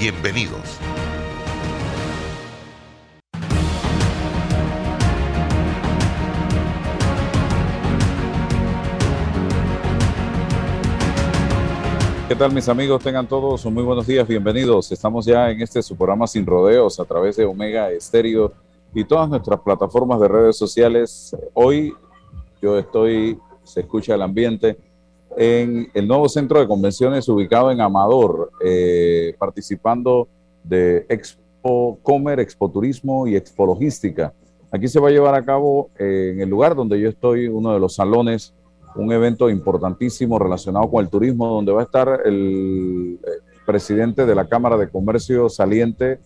Bienvenidos. ¿Qué tal mis amigos? Tengan todos muy buenos días, bienvenidos. Estamos ya en este su programa Sin Rodeos a través de Omega Estéreo y todas nuestras plataformas de redes sociales. Hoy yo estoy, se escucha el ambiente, en el nuevo centro de convenciones ubicado en Amador, eh, participando de Expo Comer, Expo Turismo y Expo Logística. Aquí se va a llevar a cabo eh, en el lugar donde yo estoy, uno de los salones un evento importantísimo relacionado con el turismo, donde va a estar el eh, presidente de la Cámara de Comercio saliente,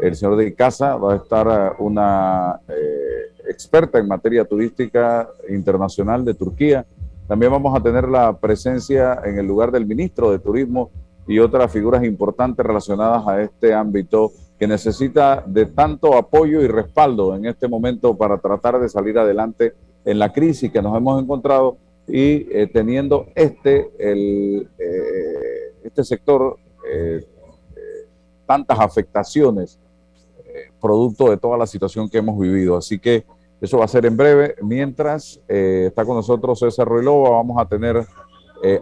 el señor de Icaza, va a estar eh, una eh, experta en materia turística internacional de Turquía. También vamos a tener la presencia en el lugar del ministro de Turismo y otras figuras importantes relacionadas a este ámbito que necesita de tanto apoyo y respaldo en este momento para tratar de salir adelante en la crisis que nos hemos encontrado y eh, teniendo este, eh, este sector eh, tantas afectaciones producto de toda la situación que hemos vivido. Así que eso va a ser en breve. Mientras está con nosotros César Ruilova, vamos a tener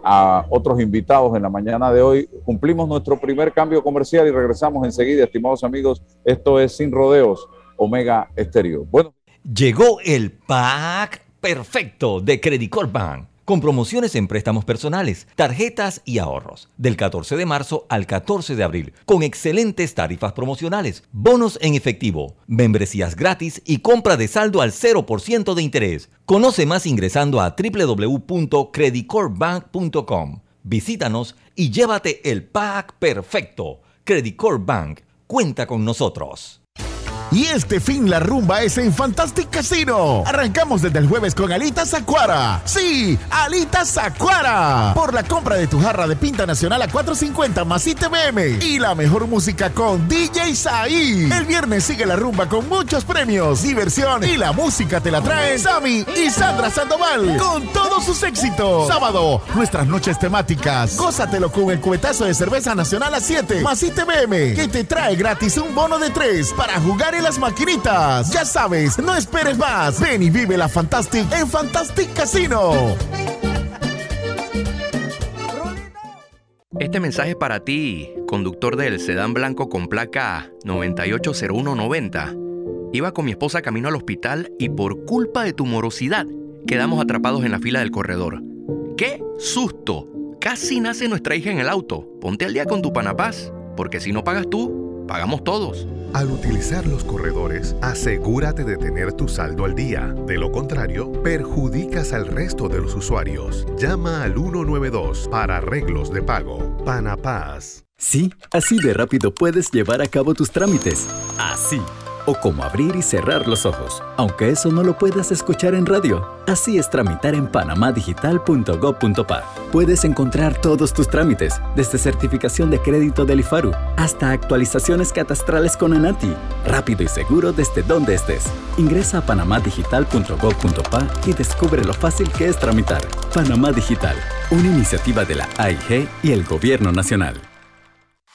a otros invitados en la mañana de hoy. Cumplimos nuestro primer cambio comercial y regresamos enseguida, estimados amigos. Esto es Sin Rodeos, Omega Estéreo. Bueno. Llegó el pack perfecto de Credit Bank con promociones en préstamos personales, tarjetas y ahorros, del 14 de marzo al 14 de abril, con excelentes tarifas promocionales, bonos en efectivo, membresías gratis y compra de saldo al 0% de interés. Conoce más ingresando a www.creditcorpbank.com. Visítanos y llévate el pack perfecto. Credit Bank cuenta con nosotros. Y este fin la rumba es en Fantastic Casino. Arrancamos desde el jueves con Alitas Acuara. Sí, Alitas Acuara. Por la compra de tu jarra de pinta nacional a 4.50 más ITBM. Y la mejor música con DJ Saí. El viernes sigue la rumba con muchos premios, diversión y la música te la traen Sammy y Sandra Sandoval con todos sus éxitos. Sábado, nuestras noches temáticas. Gózatelo con el cubetazo de cerveza nacional a 7 más ITBM que te trae gratis un bono de 3 para jugar las maquinitas. Ya sabes, no esperes más. Ven y vive la Fantastic en Fantastic Casino. Este mensaje es para ti, conductor del sedán blanco con placa 980190. Iba con mi esposa camino al hospital y por culpa de tu morosidad quedamos atrapados en la fila del corredor. ¡Qué susto! Casi nace nuestra hija en el auto. Ponte al día con tu panapaz, porque si no pagas tú, pagamos todos. Al utilizar los corredores, asegúrate de tener tu saldo al día. De lo contrario, perjudicas al resto de los usuarios. Llama al 192 para arreglos de pago. Panapaz. Sí, así de rápido puedes llevar a cabo tus trámites. Así o cómo abrir y cerrar los ojos, aunque eso no lo puedas escuchar en radio. Así es tramitar en panamadigital.gov.pa. Puedes encontrar todos tus trámites, desde certificación de crédito del IFARU hasta actualizaciones catastrales con ANATI, rápido y seguro desde donde estés. Ingresa a panamadigital.gov.pa y descubre lo fácil que es tramitar. Panamá Digital, una iniciativa de la AIG y el Gobierno Nacional.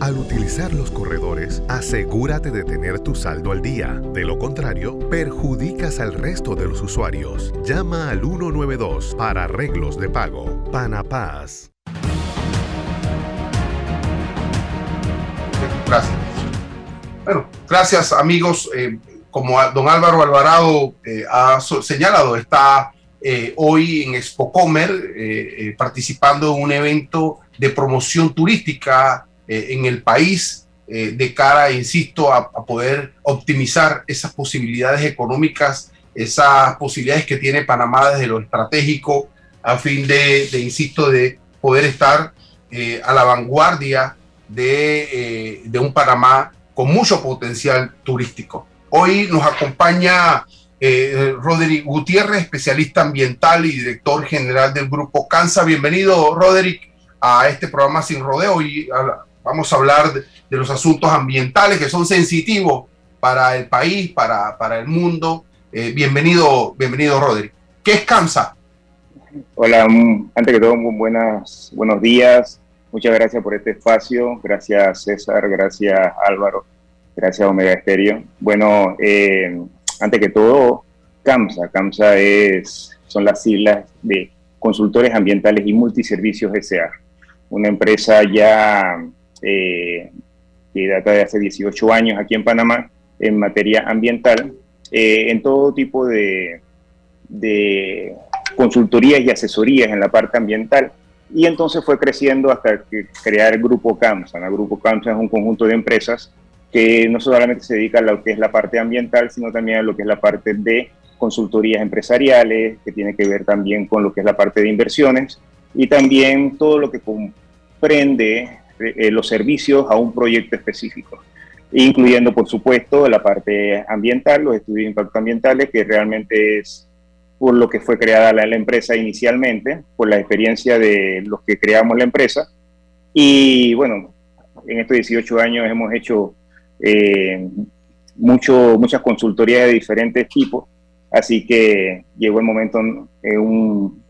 Al utilizar los corredores, asegúrate de tener tu saldo al día. De lo contrario, perjudicas al resto de los usuarios. Llama al 192 para arreglos de pago. Panapaz. Gracias. Bueno, gracias amigos. Eh, como don Álvaro Alvarado eh, ha señalado, está eh, hoy en Expocomer participando en un evento de promoción turística eh, en el país eh, de cara, insisto, a, poder optimizar esas posibilidades económicas, esas posibilidades que tiene Panamá desde lo estratégico, a fin de, insisto, de poder estar eh, a la vanguardia de, de, un Panamá con mucho potencial turístico. Hoy nos acompaña Roderick Gutiérrez, especialista ambiental y director general del grupo CANSA. Bienvenido, Roderick, a este programa Sin Rodeo y a, Vamos a hablar de, los asuntos ambientales que son sensitivos para el país, para, para el mundo. Eh, bienvenido, bienvenido, Rodri. ¿Qué es CAMSA? Hola, antes que todo, buenas, buenos días. Muchas gracias por este espacio. Gracias, César. Gracias, Álvaro. Gracias, Omega Estéreo. Bueno, eh, antes que todo, CAMSA. CAMSA es, son las siglas de Consultores Ambientales y Multiservicios S.A. Una empresa ya eh, que data de hace 18 años aquí en Panamá, en materia ambiental, eh, en todo tipo de, de consultorías y asesorías en la parte ambiental. Y entonces fue creciendo hasta crear el Grupo CAMSA. El Grupo CAMSA es un conjunto de empresas que no solamente se dedica a lo que es la parte ambiental, sino también a lo que es la parte de consultorías empresariales, que tiene que ver también con lo que es la parte de inversiones y también todo lo que comprende eh, los servicios a un proyecto específico, incluyendo, por supuesto, la parte ambiental, los estudios de impacto ambientales, que realmente es por lo que fue creada la, empresa inicialmente, por la experiencia de los que creamos la empresa. Y bueno, en estos 18 años hemos hecho eh, mucho, muchas consultorías de diferentes tipos, así que llegó el momento en,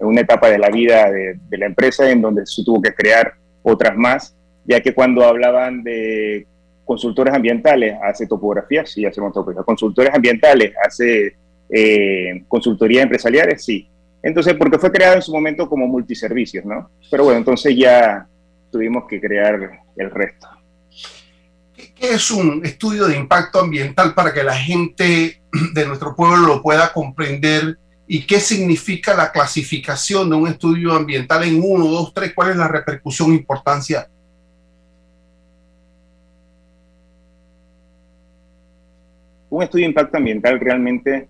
una etapa de la vida de, de, la empresa en donde se tuvo que crear otras más ya que cuando hablaban de consultores ambientales, hace topografías, sí, hacemos topografías. Consultores ambientales, hace eh, consultorías empresariales, sí. Entonces, porque fue creado en su momento como multiservicios, ¿no? Pero bueno, entonces ya tuvimos que crear el resto. ¿Qué es un estudio de impacto ambiental para que la gente de nuestro pueblo lo pueda comprender? ¿Y qué significa la clasificación de un estudio ambiental en uno, dos, tres? ¿Cuál es la repercusión e importancia un estudio de impacto ambiental realmente,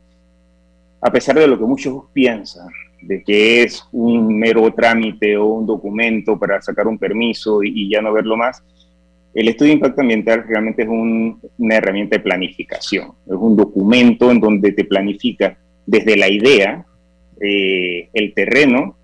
a pesar de lo que muchos piensan, de que es un mero trámite o un documento para sacar un permiso y, ya no verlo más, El estudio de impacto ambiental realmente es una herramienta de planificación, es un documento en donde te planifica desde la idea, eh, el terreno,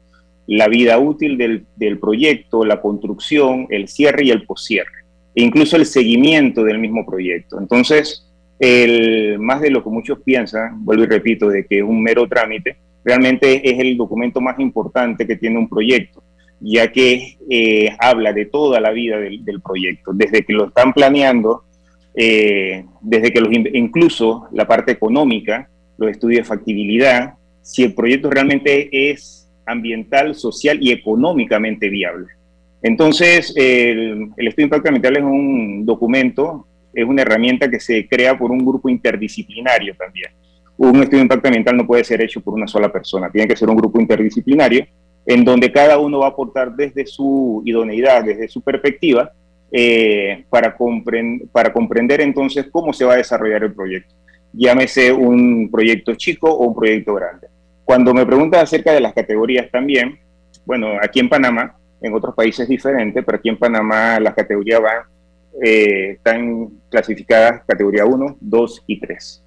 la vida útil del, del, proyecto, la construcción, el cierre y el poscierre, e incluso el seguimiento del mismo proyecto. Entonces, el, más de lo que muchos piensan, vuelvo y repito, de que es un mero trámite, realmente es el documento más importante que tiene un proyecto, ya que eh, habla de toda la vida del, proyecto, desde que lo están planeando, eh, desde que los, incluso la parte económica, los estudios de factibilidad, si el proyecto realmente es ambiental, social y económicamente viable. Entonces, el, el estudio de impacto ambiental es un documento es una herramienta que se crea por un grupo interdisciplinario también. Un estudio de impacto ambiental no puede ser hecho por una sola persona, tiene que ser un grupo interdisciplinario en donde cada uno va a aportar desde su idoneidad, desde su perspectiva, eh, para, para comprender entonces cómo se va a desarrollar el proyecto. Llámese un proyecto chico o un proyecto grande. Cuando me preguntan acerca de las categorías también, bueno, aquí en Panamá, en otros países es diferente, pero aquí en Panamá las categorías van eh, están clasificadas categoría 1, 2 y 3.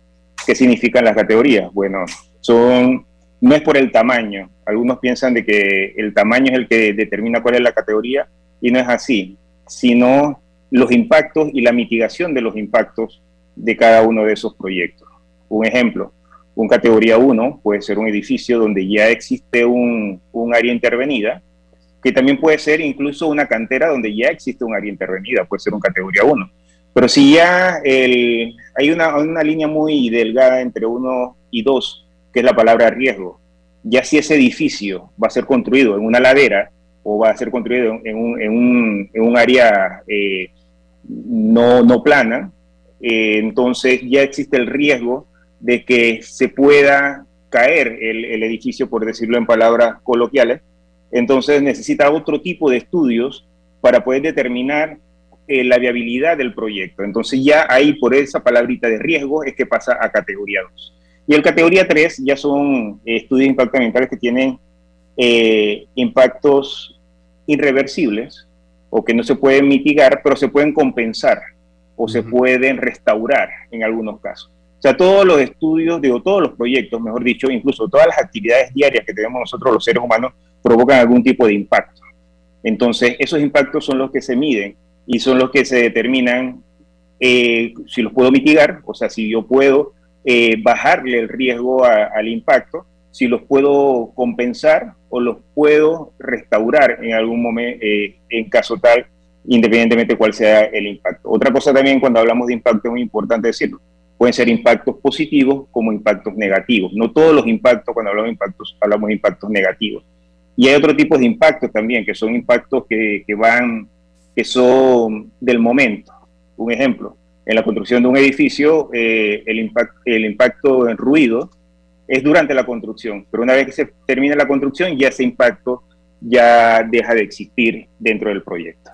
¿Qué significan las categorías? Bueno, son, no es por el tamaño. Algunos piensan de que el tamaño es el que determina cuál es la categoría y no es así, sino los impactos y la mitigación de los impactos de cada uno de esos proyectos. Un ejemplo, un categoría 1 puede ser un edificio donde ya existe un, un área intervenida que también puede ser incluso una cantera donde ya existe un área intervenida, puede ser un categoría 1. Pero si ya hay una, una, línea muy delgada entre 1 y 2, que es la palabra riesgo, ya si ese edificio va a ser construido en una ladera o va a ser construido en un, en un, en un área eh, no, no, plana, eh, entonces ya existe el riesgo de que se pueda caer el, el edificio, por decirlo en palabras coloquiales, entonces necesita otro tipo de estudios para poder determinar eh, la viabilidad del proyecto. Entonces ya ahí por esa palabrita de riesgo es que pasa a categoría 2. Y el categoría 3 ya son eh, estudios de impacto ambiental que tienen eh, impactos irreversibles o que no se pueden mitigar, pero se pueden compensar o se pueden restaurar en algunos casos. O sea, todos los estudios, digo, todos los proyectos, mejor dicho, incluso todas las actividades diarias que tenemos nosotros los seres humanos, provocan algún tipo de impacto. Entonces, esos impactos son los que se miden y son los que se determinan eh, si los puedo mitigar, o sea, si yo puedo eh, bajarle el riesgo al impacto, si los puedo compensar o los puedo restaurar en algún momento, eh, en caso tal, independientemente de cuál sea el impacto. Otra cosa también cuando hablamos de impacto es muy importante decirlo. Pueden ser impactos positivos como impactos negativos. No todos los impactos, cuando hablamos de impactos, hablamos de impactos negativos. Y hay otro tipo de impactos también, que son impactos que, que van, que son del momento. Un ejemplo, en la construcción de un edificio, eh, el, impacto, el impacto en ruido es durante la construcción, pero una vez que se termina la construcción, ya ese impacto ya deja de existir dentro del proyecto.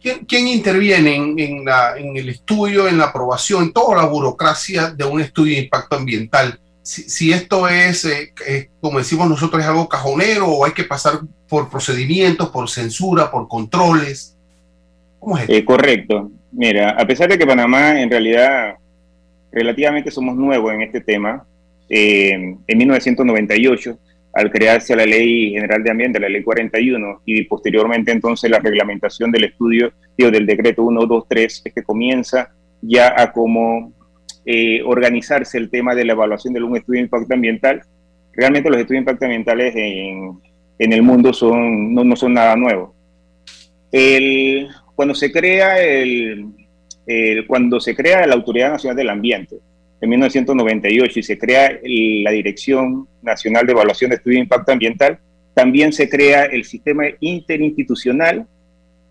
¿Quién, interviene en, en, la, en, el estudio, en la aprobación, en toda la burocracia de un estudio de impacto ambiental? Si, esto es, eh, como decimos nosotros, es algo cajonero o hay que pasar por procedimientos, por censura, por controles. ¿Cómo es eh, correcto. Mira, a pesar de que Panamá en realidad relativamente somos nuevos en este tema, eh, en 1998, al crearse la Ley General de Ambiente, la Ley 41, y posteriormente entonces la reglamentación del estudio, digo, del decreto 123, es que comienza ya a como eh, organizarse el tema de la evaluación de un estudio de impacto ambiental. Realmente los estudios de impacto ambientales en, en el mundo son, no, no, son nada nuevo. El, cuando, se crea el, cuando se crea la Autoridad Nacional del Ambiente, en 1998, y se crea la Dirección Nacional de Evaluación de Estudios de Impacto Ambiental, también se crea el sistema interinstitucional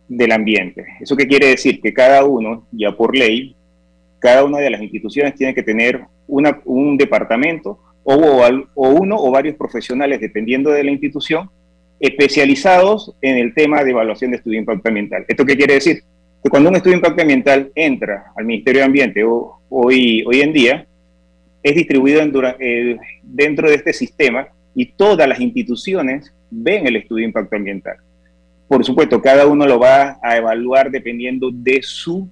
del ambiente. ¿Eso qué quiere decir? Que cada uno, ya por ley, cada una de las instituciones tiene que tener un departamento o, uno o varios profesionales, dependiendo de la institución, especializados en el tema de evaluación de estudio de impacto ambiental. ¿Esto qué quiere decir? Que cuando un estudio de impacto ambiental entra al Ministerio de Ambiente hoy, hoy en día, es distribuido eh, dentro de este sistema y todas las instituciones ven el estudio de impacto ambiental. por supuesto, cada uno lo va a evaluar dependiendo de su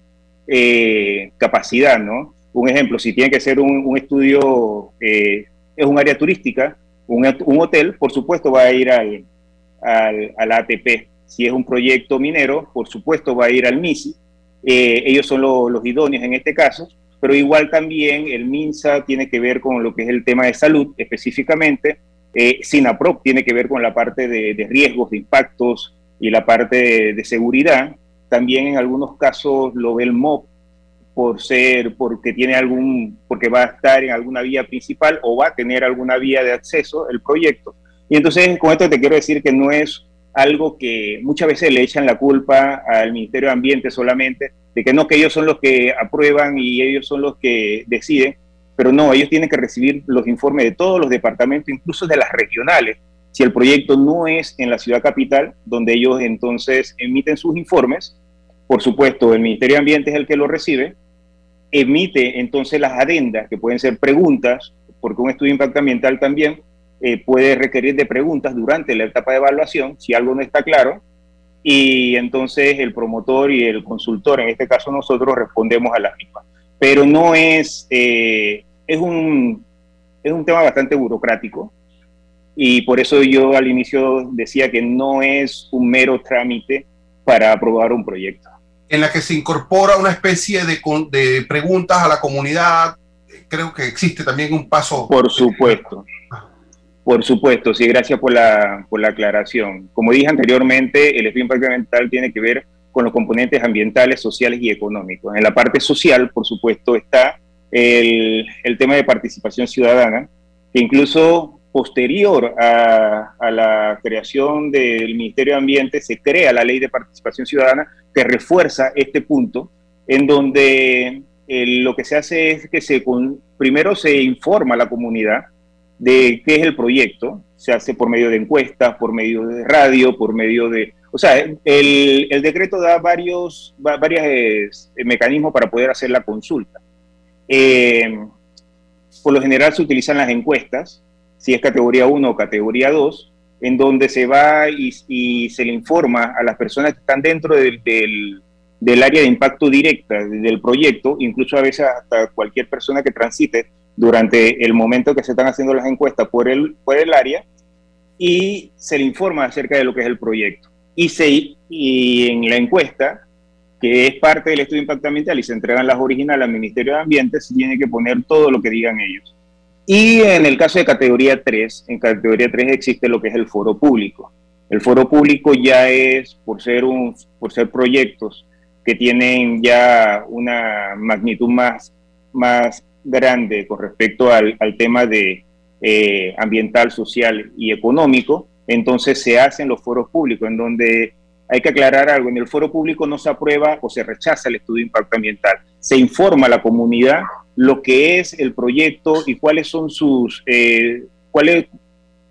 eh, capacidad, ¿no? Un ejemplo, si tiene que ser un, estudio, eh, es un área turística, un, hotel, por supuesto va a ir al, al, ATP. Si es un proyecto minero, por supuesto va a ir al MISI. Eh, ellos son los idóneos en este caso, pero igual también el MINSA tiene que ver con lo que es el tema de salud específicamente. SINAPROP tiene que ver con la parte de, riesgos, de impactos y la parte de seguridad. También en algunos casos lo ve el MOP por ser, porque tiene algún, porque va a estar en alguna vía principal o va a tener alguna vía de acceso el proyecto. Y entonces con esto te quiero decir que no es algo que muchas veces le echan la culpa al Ministerio de Ambiente solamente, de que no, que ellos son los que aprueban y ellos son los que deciden, pero no, ellos tienen que recibir los informes de todos los departamentos, incluso de las regionales, si el proyecto no es en la ciudad capital, donde ellos entonces emiten sus informes, por supuesto, el Ministerio de Ambiente es el que lo recibe, emite entonces las adendas, que pueden ser preguntas, porque un estudio de impacto ambiental también eh, puede requerir de preguntas durante la etapa de evaluación, si algo no está claro, y entonces el promotor y el consultor, en este caso nosotros, respondemos a las mismas. Pero no es, eh, es, un, es un tema bastante burocrático, y por eso yo al inicio decía que no es un mero trámite para aprobar un proyecto. En la que se incorpora una especie de, de preguntas a la comunidad, creo que existe también un paso. Por supuesto. Por supuesto, sí, gracias por la, por la aclaración. Como dije anteriormente, el estudio impacto ambiental tiene que ver con los componentes ambientales, sociales y económicos. En la parte social, por supuesto, está el, el tema de participación ciudadana, que incluso posterior a, la creación del Ministerio de Ambiente se crea la Ley de Participación Ciudadana que refuerza este punto, en donde eh, lo que se hace es que primero se informa a la comunidad de qué es el proyecto, se hace por medio de encuestas, por medio de radio, por medio de... O sea, el, decreto da varios, varios eh, mecanismos para poder hacer la consulta. Eh, por lo general se utilizan las encuestas, si es categoría 1 o categoría 2, en donde se va y, se le informa a las personas que están dentro del, área de impacto directa del proyecto, incluso a veces hasta cualquier persona que transite durante el momento que se están haciendo las encuestas por el, por el área, y se le informa acerca de lo que es el proyecto. Y, se, y en la encuesta, que es parte del estudio de impacto ambiental y se entregan las originales al Ministerio de Ambiente, se tiene que poner todo lo que digan ellos. Y en el caso de categoría 3, en categoría 3 existe lo que es el foro público. El foro público ya es, por ser, por ser proyectos que tienen ya una magnitud más, más grande con respecto al, al tema de eh, ambiental, social y económico, entonces se hacen los foros públicos, en donde hay que aclarar algo, en el foro público no se aprueba o se rechaza el estudio de impacto ambiental, se informa a la comunidad lo que es el proyecto y cuáles son sus, eh, cuáles,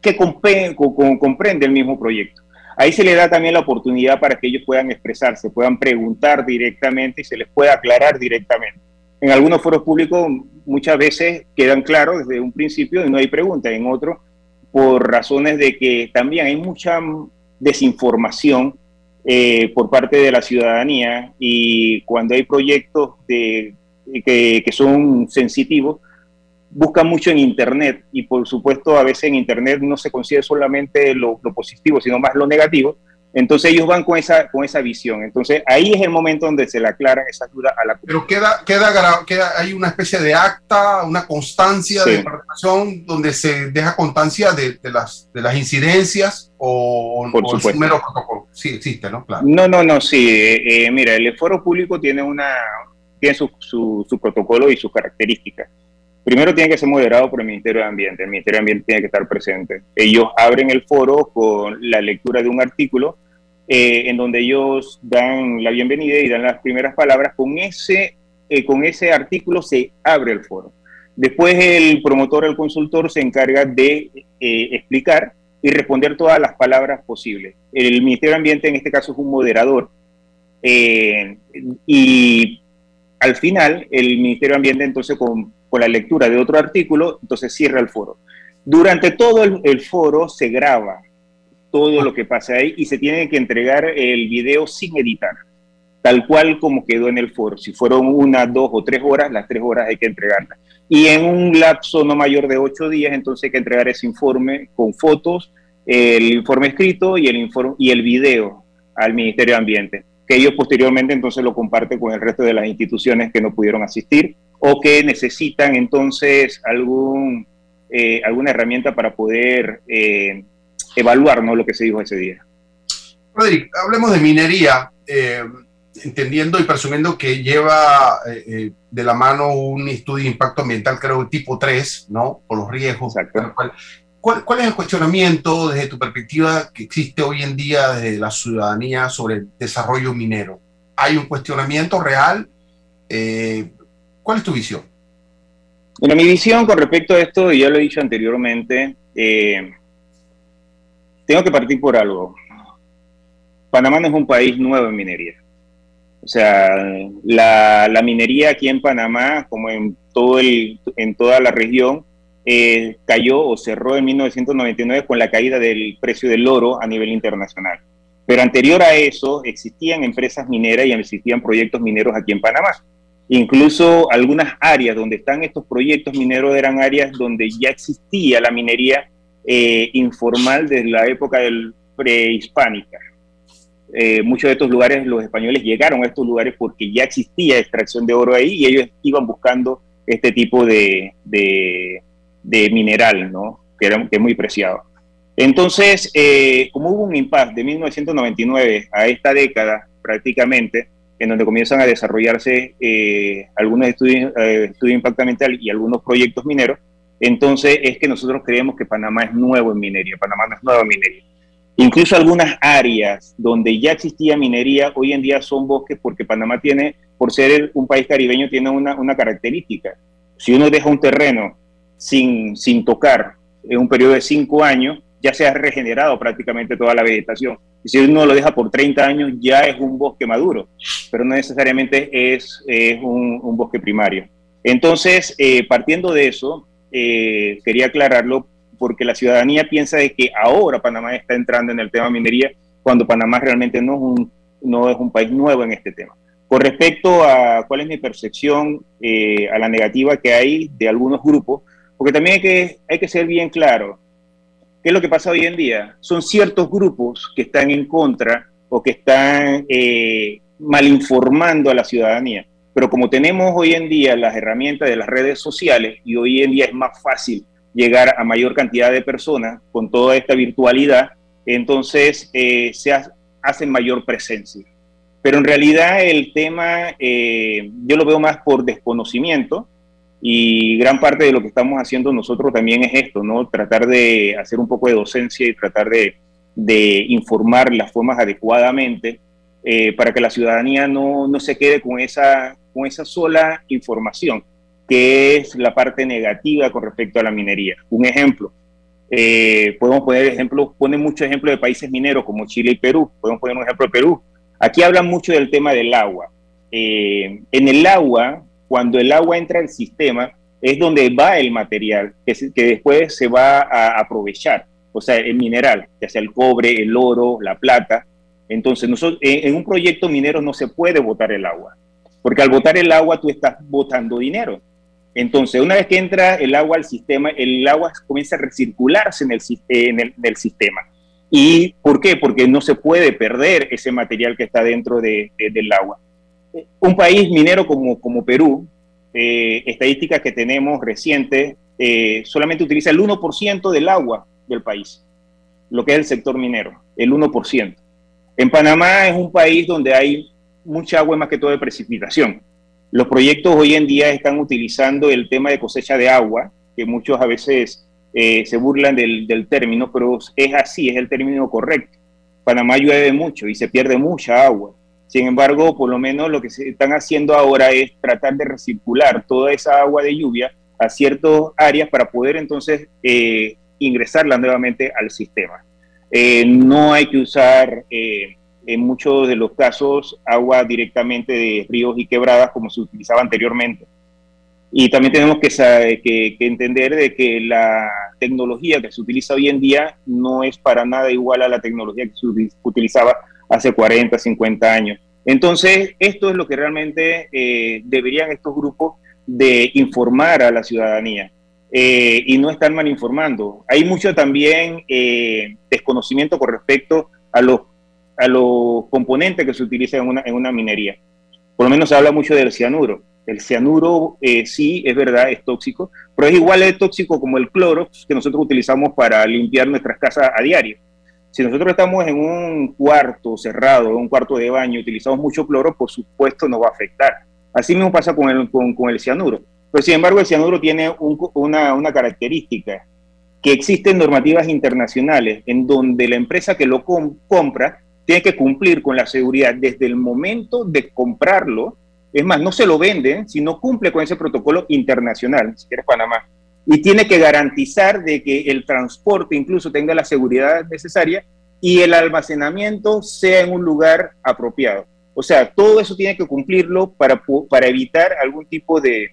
qué comprende el mismo proyecto. Ahí se le da también la oportunidad para que ellos puedan expresarse, puedan preguntar directamente y se les pueda aclarar directamente. En algunos foros públicos muchas veces quedan claros desde un principio y no hay preguntas, en otros por razones de que también hay mucha desinformación eh, por parte de la ciudadanía y cuando hay proyectos de que, que son sensitivos, buscan mucho en Internet y por supuesto a veces en Internet no se consigue solamente lo, positivo, sino más lo negativo. Entonces ellos van con esa, con esa visión. Entonces ahí es el momento donde se le aclaran esas dudas a la Pero queda, queda, queda, hay una especie de acta, una constancia de participación donde se deja constancia de, de, las, de las incidencias o, por o el mero protocolo. Sí, existe, ¿no? Claro. No, no, no, sí. Eh, eh, mira, el foro público tiene una, tiene su, su, protocolo y sus características. Primero tiene que ser moderado por el Ministerio de Ambiente. El Ministerio de Ambiente tiene que estar presente. Ellos abren el foro con la lectura de un artículo eh, en donde ellos dan la bienvenida y dan las primeras palabras. Con ese, eh, con ese artículo se abre el foro. Después el promotor, el consultor, se encarga de eh, explicar y responder todas las palabras posibles. El Ministerio de Ambiente en este caso es un moderador. y al final, el Ministerio de Ambiente, entonces, con, la lectura de otro artículo, entonces cierra el foro. Durante todo el, foro se graba todo lo que pasa ahí y se tiene que entregar el video sin editar, tal cual como quedó en el foro. Si fueron una, dos o tres horas, las tres horas hay que entregarlas. Y en un lapso no mayor de ocho días, entonces hay que entregar ese informe con fotos, el informe escrito y el, informe, y el video al Ministerio de Ambiente, que ellos posteriormente entonces lo comparten con el resto de las instituciones que no pudieron asistir o que necesitan entonces algún, eh, alguna herramienta para poder eh, evaluar ¿no? lo que se dijo ese día. Rodrigo, hablemos de minería, eh, entendiendo y presumiendo que lleva de la mano un estudio de impacto ambiental, creo, tipo 3, ¿no? Por los riesgos. ¿Cuál, ¿Cuál, es el cuestionamiento desde tu perspectiva que existe hoy en día desde la ciudadanía sobre el desarrollo minero? ¿Hay un cuestionamiento real? ¿Cuál es tu visión? Bueno, mi visión con respecto a esto, y ya lo he dicho anteriormente, eh, tengo que partir por algo. Panamá no es un país nuevo en minería. O sea, la, minería aquí en Panamá, como en, todo el, en toda la región, eh, cayó o cerró en 1999 con la caída del precio del oro a nivel internacional. Pero anterior a eso existían empresas mineras y existían proyectos mineros aquí en Panamá. Incluso algunas áreas donde están estos proyectos mineros eran áreas donde ya existía la minería eh, informal desde la época del prehispánica. Eh, muchos de estos lugares, los españoles llegaron a estos lugares porque ya existía extracción de oro ahí y ellos iban buscando este tipo de, de, mineral, ¿no? que, era, es muy preciado. Entonces, eh, como hubo un impasse de 1999 a esta década prácticamente, en donde comienzan a desarrollarse eh, algunos estudios, eh, de impacto ambiental y algunos proyectos mineros, entonces es que nosotros creemos que Panamá es nuevo en minería, Panamá no es nuevo en minería. Incluso algunas áreas donde ya existía minería, hoy en día son bosques porque Panamá tiene, por ser un país caribeño, tiene una, una característica. Si uno deja un terreno sin, sin tocar en un periodo de cinco años, ya se ha regenerado prácticamente toda la vegetación. Y si uno lo deja por 30 años, ya es un bosque maduro, pero no necesariamente es, un, bosque primario. Entonces, eh, partiendo de eso, eh, quería aclararlo porque la ciudadanía piensa de que ahora Panamá está entrando en el tema minería, cuando Panamá realmente no es un, no es un país nuevo en este tema. Con respecto a cuál es mi percepción eh, a la negativa que hay de algunos grupos, porque también hay que, hay que ser bien claro, ¿Qué es lo que pasa hoy en día? Son ciertos grupos que están en contra o que están eh, malinformando a la ciudadanía. Pero como tenemos hoy en día las herramientas de las redes sociales y hoy en día es más fácil llegar a mayor cantidad de personas con toda esta virtualidad, entonces eh, se hace mayor presencia. Pero en realidad el tema eh, yo lo veo más por desconocimiento y gran parte de lo que estamos haciendo nosotros también es esto, ¿no? Tratar de hacer un poco de docencia y tratar de, de informar las formas adecuadamente eh, para que la ciudadanía no, no, se quede con esa, con esa sola información, que es la parte negativa con respecto a la minería. Un ejemplo, eh, podemos poner ejemplos, ponen muchos ejemplos de países mineros como Chile y Perú, podemos poner un ejemplo de Perú. Aquí hablan mucho del tema del agua. Eh, en el agua, cuando el agua entra al sistema, es donde va el material que, que después se va a aprovechar, o sea, el mineral, ya sea el cobre, el oro, la plata. Entonces, nosotros, en, un proyecto minero no se puede botar el agua, porque al botar el agua tú estás botando dinero. Entonces, una vez que entra el agua al sistema, el agua comienza a recircularse en el, en el, sistema. ¿Y por qué? Porque no se puede perder ese material que está dentro de, del agua un país minero como, como Perú, eh, estadísticas que tenemos recientes, eh, solamente utiliza el 1% del agua del país, lo que es el sector minero, el 1%. En Panamá es un país donde hay mucha agua, más que todo de precipitación. Los proyectos hoy en día están utilizando el tema de cosecha de agua, que muchos a veces eh, se burlan del, del término, pero es así, es el término correcto. Panamá llueve mucho y se pierde mucha agua. Sin embargo, por lo menos lo que se están haciendo ahora es tratar de recircular toda esa agua de lluvia a ciertas áreas para poder entonces eh, ingresarla nuevamente al sistema. Eh, no hay que usar eh, en muchos de los casos agua directamente de ríos y quebradas como se utilizaba anteriormente. Y también tenemos que, que, que entender de que la tecnología que se utiliza hoy en día no es para nada igual a la tecnología que se utilizaba hace 40, 50 años. Entonces, esto es lo que realmente eh, deberían estos grupos de informar a la ciudadanía eh, y no estar mal informando. Hay mucho también eh, desconocimiento con respecto a los, a los componentes que se utilizan en una, en una minería. Por lo menos se habla mucho del cianuro. El cianuro sí, es verdad, es tóxico, pero es igual de tóxico como el cloro que nosotros utilizamos para limpiar nuestras casas a diario. Si nosotros estamos en un cuarto cerrado, en un cuarto de baño, utilizamos mucho cloro, por supuesto nos va a afectar. Así mismo pasa con el, con, el cianuro. Pero sin embargo, el cianuro tiene una, una característica, que existen normativas internacionales en donde la empresa que lo compra tiene que cumplir con la seguridad desde el momento de comprarlo. Es más, no se lo venden si no cumple con ese protocolo internacional, si quieres Panamá y tiene que garantizar de que el transporte incluso tenga la seguridad necesaria y el almacenamiento sea en un lugar apropiado. O sea, todo eso tiene que cumplirlo para, para evitar algún tipo de...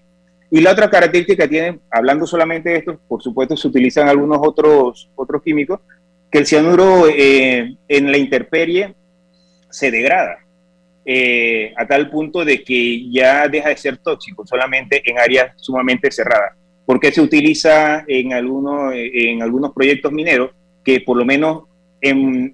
Y la otra característica que tiene, hablando solamente de esto, por supuesto se utilizan algunos otros, otros químicos, que el cianuro eh, en la intemperie se degrada. Eh, a tal punto de que ya deja de ser tóxico solamente en áreas sumamente cerradas. ¿Por qué se utiliza en, algunos, en algunos proyectos mineros que por lo menos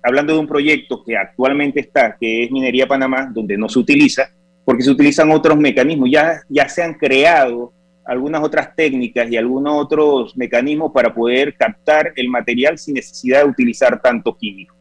hablando de un proyecto que actualmente está, que es Minería Panamá, donde no se utiliza, porque se utilizan otros mecanismos, ya, ya se han creado algunas otras técnicas y algunos otros mecanismos para poder captar el material sin necesidad de utilizar tanto químico.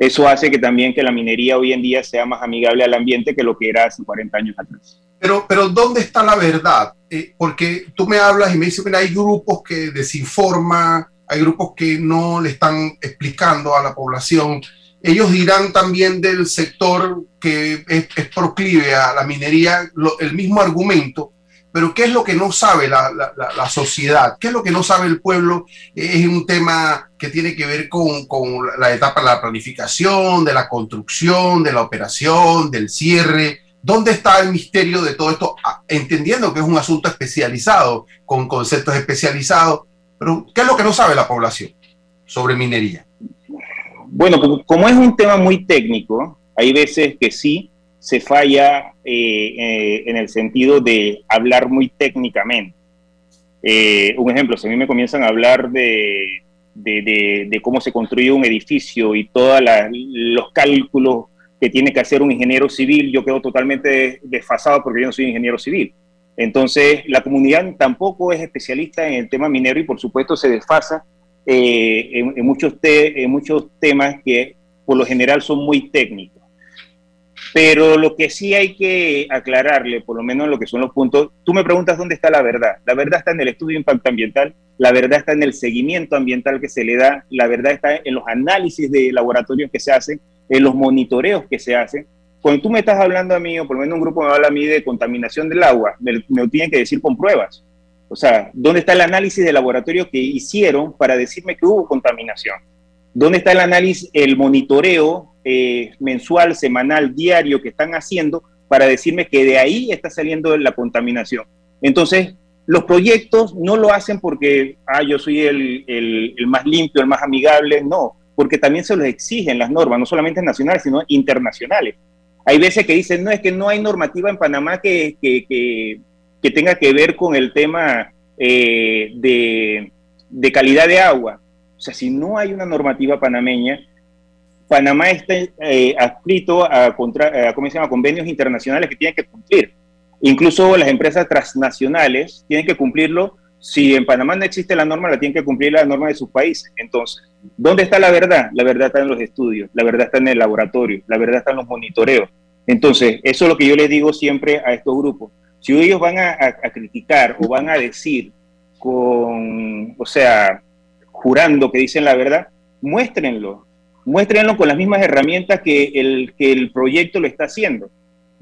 Eso hace que también que la minería hoy en día sea más amigable al ambiente que lo que era hace 40 años atrás. Pero, pero ¿dónde está la verdad? Eh, porque tú me hablas y me dices, mira, hay grupos que desinforman, hay grupos que no le están explicando a la población. Ellos dirán también del sector que es, proclive a la minería el mismo argumento, pero ¿qué es lo que no sabe la, sociedad? ¿Qué es lo que no sabe el pueblo? Es un tema que tiene que ver con la etapa de la planificación, de la construcción, de la operación, del cierre, ¿Dónde está el misterio de todo esto? Ah, entendiendo que es un asunto especializado, con conceptos especializados, pero ¿qué es lo que no sabe la población sobre minería? Bueno, como es un tema muy técnico, hay veces que sí se falla eh, eh, en el sentido de hablar muy técnicamente. Eh, un ejemplo, si a mí me comienzan a hablar de, de cómo se construye un edificio y todos los cálculos que tiene que hacer un ingeniero civil, yo quedo totalmente desfasado porque yo no soy ingeniero civil. Entonces, la comunidad tampoco es especialista en el tema minero y por supuesto se desfasa eh, en, muchos en muchos temas que por lo general son muy técnicos. Pero lo que sí hay que aclararle, por lo menos en lo que son los puntos, tú me preguntas dónde está la verdad. La verdad está en el estudio de impacto ambiental, la verdad está en el seguimiento ambiental que se le da, la verdad está en los análisis de laboratorios que se hacen, en los monitoreos que se hacen. Cuando tú me estás hablando a mí, o por lo menos un grupo me habla a mí de contaminación del agua, me, lo tienen que decir con pruebas. O sea, ¿dónde está el análisis de laboratorio que hicieron para decirme que hubo contaminación? ¿Dónde está el análisis, el monitoreo eh, mensual, semanal, diario que están haciendo para decirme que de ahí está saliendo la contaminación? Entonces, los proyectos no lo hacen porque, ah, yo soy el, el más limpio, el más amigable, no porque también se los exigen las normas, no solamente nacionales, sino internacionales. Hay veces que dicen, no, es que no hay normativa en Panamá que, que, tenga que ver con el tema eh, de, calidad de agua. O sea, si no hay una normativa panameña, Panamá está eh, adscrito a, contra, a ¿cómo se llama? convenios internacionales que tienen que cumplir. Incluso las empresas transnacionales tienen que cumplirlo si en Panamá no existe la norma, la tienen que cumplir la norma de sus países. Entonces, ¿dónde está la verdad? La verdad está en los estudios, la verdad está en el laboratorio, la verdad está en los monitoreos. Entonces, eso es lo que yo les digo siempre a estos grupos. Si ellos van a, criticar o van a decir con, o sea, jurando que dicen la verdad, muéstrenlo. Muéstrenlo con las mismas herramientas que el, que el proyecto lo está haciendo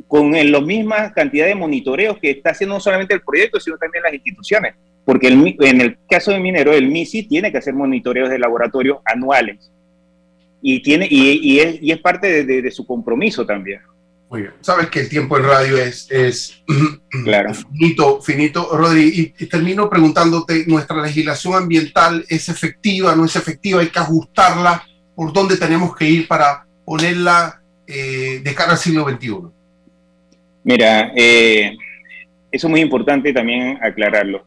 con la misma cantidad de monitoreos que está haciendo no solamente el proyecto, sino también las instituciones porque en el caso de minero, el MISI tiene que hacer monitoreos de laboratorio anuales y, tiene, y, es, parte de, su compromiso también. Muy bien. Sabes que el tiempo en radio es, es claro. finito, finito, Rodri. Y, termino preguntándote, ¿nuestra legislación ambiental es efectiva, no es efectiva? ¿Hay que ajustarla? ¿Por dónde tenemos que ir para ponerla eh, de cara al siglo XXI? Mira, eh, eso es muy importante también aclararlo.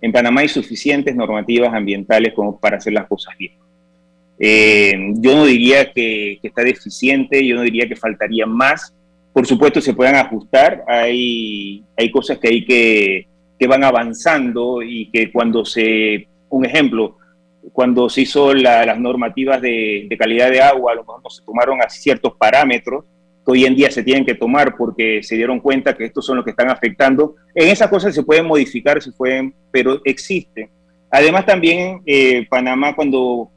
En Panamá hay suficientes normativas ambientales como para hacer las cosas bien. Eh, yo no diría que, está deficiente, yo no diría que faltaría más. Por supuesto, se puedan ajustar. Hay, hay cosas que hay que, que van avanzando y que cuando se, un ejemplo, cuando se hizo las normativas de, de, calidad de agua, a lo mejor no se tomaron a ciertos parámetros hoy en día se tienen que tomar porque se dieron cuenta que estos son los que están afectando. En esas cosas se pueden modificar, se pueden, pero existen. Además también eh, Panamá cuando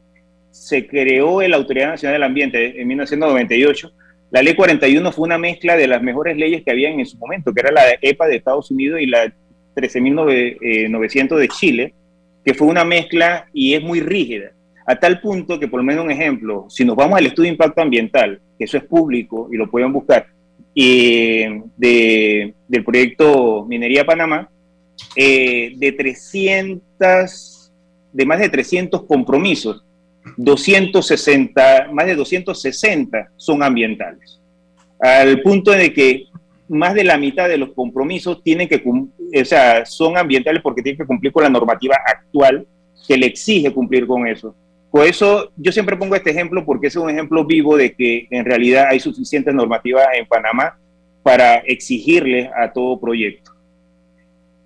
se creó la Autoridad Nacional del Ambiente en 1998, la ley 41 fue una mezcla de las mejores leyes que había en su momento, que era la EPA de Estados Unidos y la 13.900 de Chile, que fue una mezcla y es muy rígida, a tal punto que por lo menos un ejemplo, si nos vamos al estudio de impacto ambiental, que eso es público y lo pueden buscar, eh, de, del proyecto Minería Panamá, eh, de 300, de más de 300 compromisos, 260, más de 260 son ambientales, al punto de que más de la mitad de los compromisos tienen que, o sea, son ambientales porque tienen que cumplir con la normativa actual que le exige cumplir con eso. Por eso yo siempre pongo este ejemplo porque es un ejemplo vivo de que en realidad hay suficientes normativas en Panamá para exigirle a todo proyecto.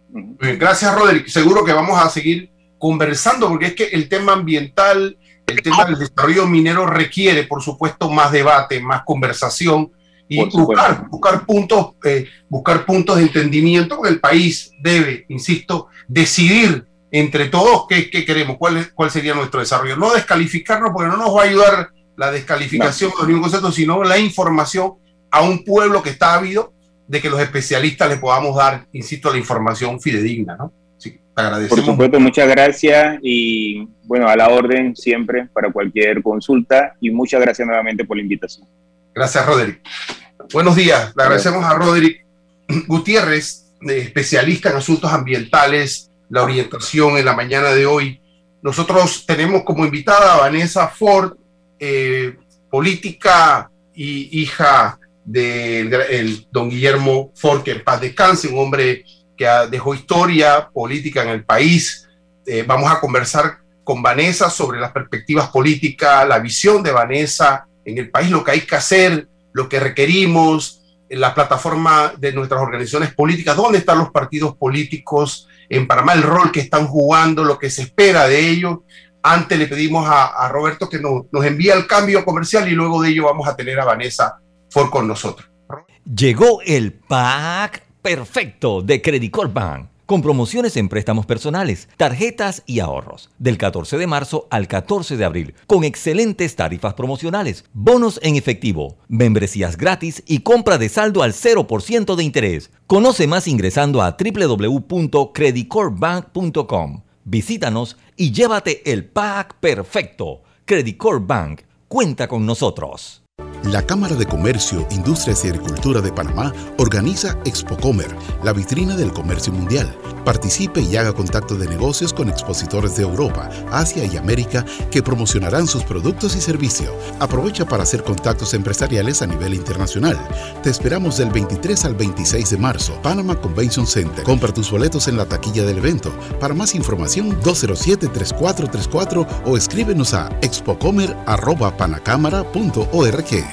Gracias, Roderick. Seguro que vamos a seguir conversando porque es que el tema ambiental, el tema del desarrollo minero requiere, por supuesto, más debate, más conversación y buscar, buscar, puntos, eh, buscar puntos de entendimiento, porque el país debe, insisto, decidir entre todos qué, queremos, cuál, cuál sería nuestro desarrollo. No descalificarnos, porque no nos va a ayudar la descalificación de ningún concepto, sino la información a un pueblo que está ávido de que los especialistas le podamos dar, insisto, la información fidedigna, ¿no? Sí, te agradecemos. Por supuesto, muchas gracias y bueno, a la orden siempre para cualquier consulta y muchas gracias nuevamente por la invitación. Gracias, Roderick. Buenos días, le agradecemos a Roderick Gutiérrez, especialista en asuntos ambientales la orientación en la mañana de hoy. Nosotros tenemos como invitada a Vanessa Ford, eh, política y hija del don Guillermo Ford, que en paz descanse, un hombre que dejó historia política en el país. Eh, vamos a conversar con Vanessa sobre las perspectivas políticas, la visión de Vanessa en el país, lo que hay que hacer, lo que requerimos, la plataforma de nuestras organizaciones políticas, dónde están los partidos políticos, en Panamá, el rol que están jugando, lo que se espera de ellos. Antes le pedimos a, Roberto que nos, nos envíe el cambio comercial y luego de ello vamos a tener a Vanessa Ford con nosotros. Llegó el pack perfecto de Credit Corp Bank con promociones en préstamos personales, tarjetas y ahorros, del 14 de marzo al 14 de abril, con excelentes tarifas promocionales, bonos en efectivo, membresías gratis y compra de saldo al 0% de interés. Conoce más ingresando a www.creditcorpbank.com. Visítanos y llévate el pack perfecto. Credit Bank cuenta con nosotros. La Cámara de Comercio, Industrias y Agricultura de Panamá organiza ExpoComer, la vitrina del comercio mundial. Participe y haga contacto de negocios con expositores de Europa, Asia y América que promocionarán sus productos y servicios. Aprovecha para hacer contactos empresariales a nivel internacional. Te esperamos del 23 al 26 de marzo, Panama Convention Center. Compra tus boletos en la taquilla del evento. Para más información, 207-3434 o escríbenos a expocomer.panacámara.org.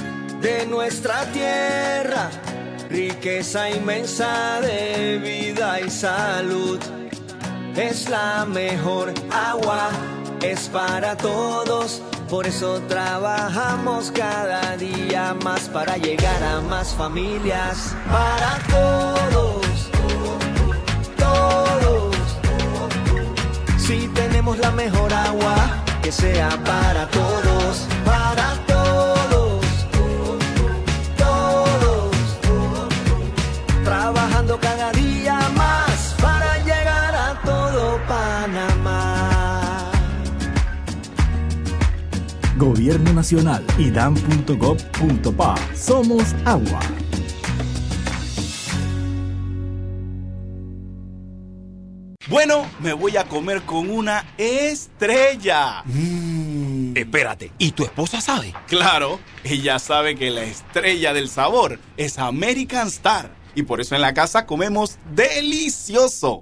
de nuestra tierra, riqueza inmensa de vida y salud. Es la mejor agua, es para todos Por eso trabajamos cada día más para llegar a más familias, para todos, todos. Si tenemos la mejor agua, que sea para todos, para todos, Gobierno Nacional, idam.gov.pa. Somos agua. Bueno, me voy a comer con una estrella. Espérate, ¿y tu esposa sabe? Claro, ella sabe que la estrella del sabor es American Star. Y por eso en la casa comemos delicioso.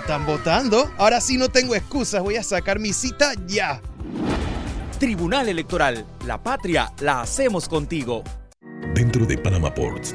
están votando. Ahora sí no tengo excusas, voy a sacar mi cita ya. Tribunal Electoral, la patria la hacemos contigo. Dentro de Panama Ports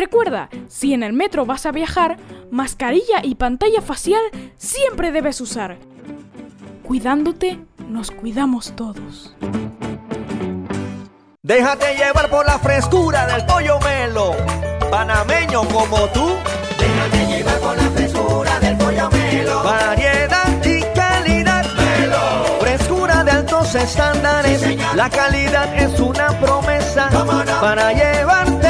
Recuerda, si en el metro vas a viajar, mascarilla y pantalla facial siempre debes usar. Cuidándote, nos cuidamos todos. Déjate llevar por la frescura del pollo melo, panameño como tú. Déjate llevar por la frescura del pollo melo. Variedad y calidad. Melo. Frescura de altos estándares. la calidad es una promesa para llevarte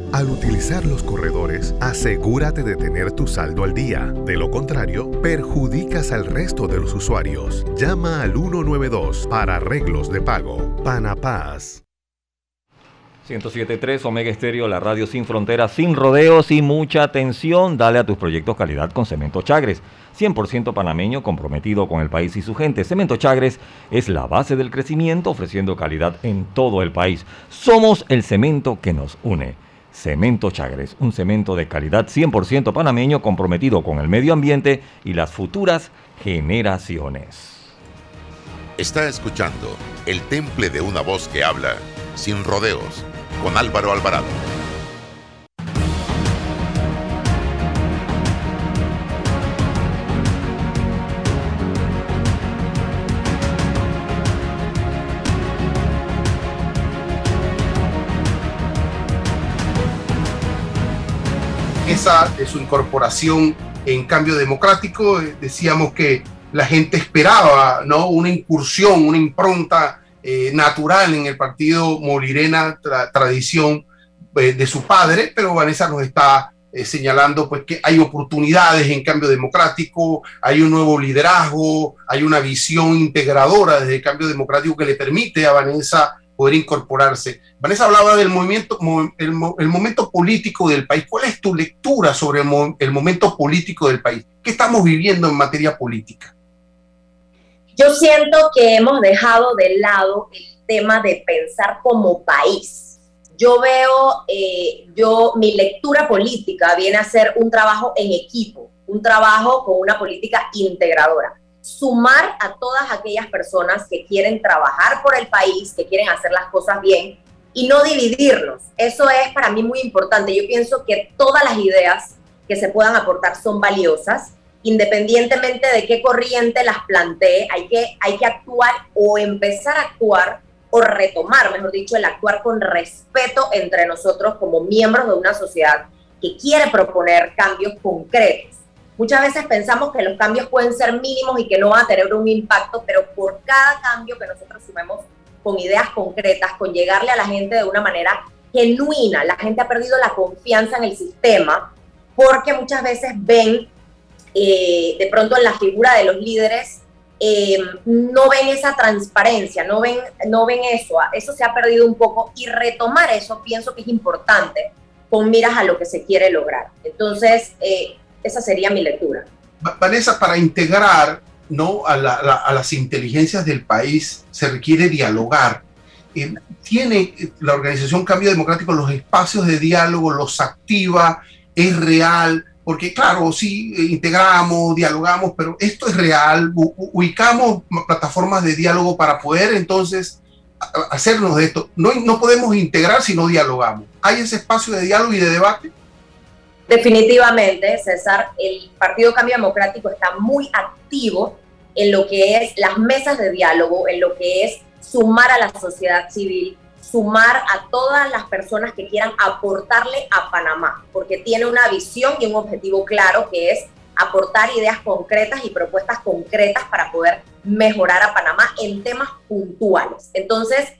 Al utilizar los corredores, asegúrate de tener tu saldo al día. De lo contrario, perjudicas al resto de los usuarios. Llama al 192 para arreglos de pago. Panapaz. 107.3 Omega Estéreo, la radio sin fronteras, sin rodeos y mucha atención. Dale a tus proyectos calidad con Cemento Chagres. 100% panameño comprometido con el país y su gente. Cemento Chagres es la base del crecimiento ofreciendo calidad en todo el país. Somos el cemento que nos une. Cemento Chagres, un cemento de calidad 100% panameño comprometido con el medio ambiente y las futuras generaciones. Está escuchando El Temple de una voz que habla sin rodeos con Álvaro Alvarado. De su incorporación en cambio democrático, eh, decíamos que la gente esperaba ¿no? una incursión, una impronta eh, natural en el partido Molirena, tradición eh, de su padre, pero Vanessa nos está señalando pues que hay oportunidades en cambio democrático, hay un nuevo liderazgo, hay una visión integradora desde el cambio democrático que le permite a Vanessa poder incorporarse. Vanessa hablaba del movimiento, el, momento político del país. ¿Cuál es tu lectura sobre el momento político del país? ¿Qué estamos viviendo en materia política? Yo siento que hemos dejado de lado el tema de pensar como país. Yo veo, eh, yo, mi lectura política viene a ser un trabajo en equipo, un trabajo con una política integradora. Sumar a todas aquellas personas que quieren trabajar por el país, que quieren hacer las cosas bien y no dividirnos. Eso es para mí muy importante. Yo pienso que todas las ideas que se puedan aportar son valiosas independientemente de qué corriente las plantee, hay que, hay que actuar o empezar a actuar o retomar, mejor dicho, el actuar con respeto entre nosotros como miembros de una sociedad que quiere proponer cambios concretos. Muchas veces pensamos que los cambios pueden ser mínimos y que no van a tener un impacto, pero por cada cambio que nosotros sumemos con ideas concretas, con llegarle a la gente de una manera genuina, la gente ha perdido la confianza en el sistema porque muchas veces ven eh, de pronto en la figura de los líderes eh, no ven esa transparencia, no ven, no ven eso, eso se ha perdido un poco y retomar eso pienso que es importante con miras a lo que se quiere lograr. Entonces, eh, esa sería mi lectura. Vanessa, para integrar ¿no? a, a las inteligencias del país se requiere dialogar. ¿Tiene la organización Cambio Democrático los espacios de diálogo, los activa, es real? porque claro, sí, eh, integramos, dialogamos, pero esto es real, ubicamos plataformas de diálogo para poder entonces hacernos de esto. No, no podemos integrar si no dialogamos. ¿Hay ese espacio de diálogo y de debate? Definitivamente, César, el Partido Cambio Democrático está muy activo en lo que es las mesas de diálogo, en lo que es sumar a la sociedad civil, sumar a todas las personas que quieran aportarle a Panamá, porque tiene una visión y un objetivo claro que es aportar ideas concretas y propuestas concretas para poder mejorar a Panamá en temas puntuales. Entonces,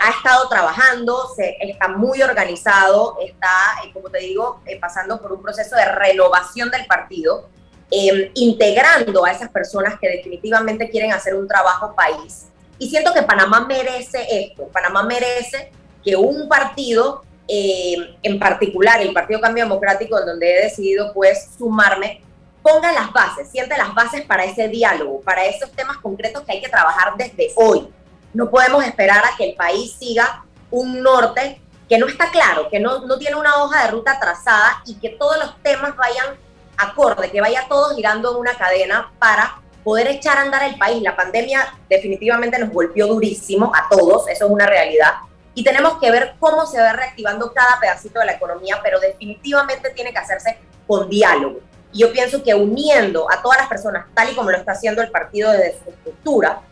ha estado trabajando, se, está muy organizado, está, eh, como te digo, eh, pasando por un proceso de renovación del partido, em, integrando a esas personas que definitivamente quieren hacer un trabajo país y siento que Panamá merece esto. Panamá merece que un partido, eh, en particular el Partido Cambio Democrático, en donde he decidido pues sumarme, ponga las bases, siente las bases para ese diálogo, para esos temas concretos que hay que trabajar desde hoy. No podemos esperar a que el país siga un norte que no está claro, que no, no tiene una hoja de ruta trazada y que todos los temas vayan acorde, que vaya todo girando en una cadena para poder echar a andar el país. La pandemia definitivamente nos golpeó durísimo a todos, eso es una realidad. Y tenemos que ver cómo se va reactivando cada pedacito de la economía, pero definitivamente tiene que hacerse con diálogo. Y yo pienso que uniendo a todas las personas, tal y como lo está haciendo el partido desde su estructura,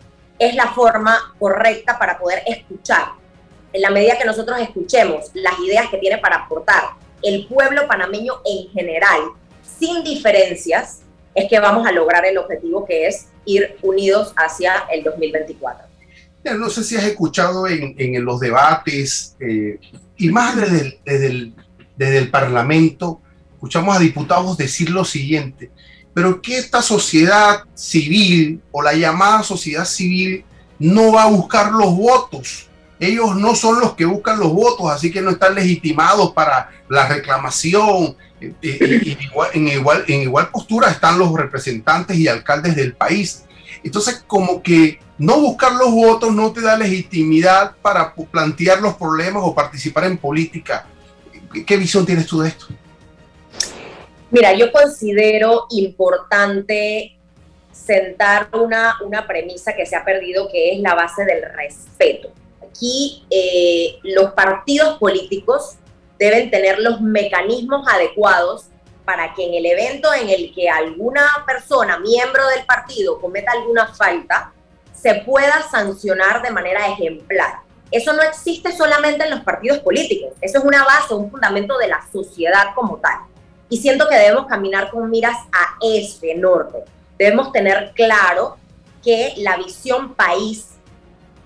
es la forma correcta para poder escuchar. En la medida que nosotros escuchemos las ideas que tiene para aportar el pueblo panameño en general, sin diferencias, es que vamos a lograr el objetivo que es ir unidos hacia el 2024. No sé si has escuchado en, los debates eh, y más desde desde, el, desde el Parlamento, escuchamos a diputados decir lo siguiente, pero que esta sociedad civil o la llamada sociedad civil no va a buscar los votos. Ellos no son los que buscan los votos, así que no están legitimados para la reclamación, en, igual, en igual postura están los representantes y alcaldes del país. Entonces, como que no buscar los votos no te da legitimidad para plantear los problemas o participar en política. ¿Qué visión tienes tú de esto? Mira, yo considero importante sentar una, una premisa que se ha perdido, que es la base del respeto. Aquí eh, los partidos políticos deben tener los mecanismos adecuados para que en el evento en el que alguna persona, miembro del partido, cometa alguna falta, se pueda sancionar de manera ejemplar. Eso no existe solamente en los partidos políticos, eso es una base, un fundamento de la sociedad como tal. Y siento que debemos caminar con miras a este norte. Debemos tener claro que la visión país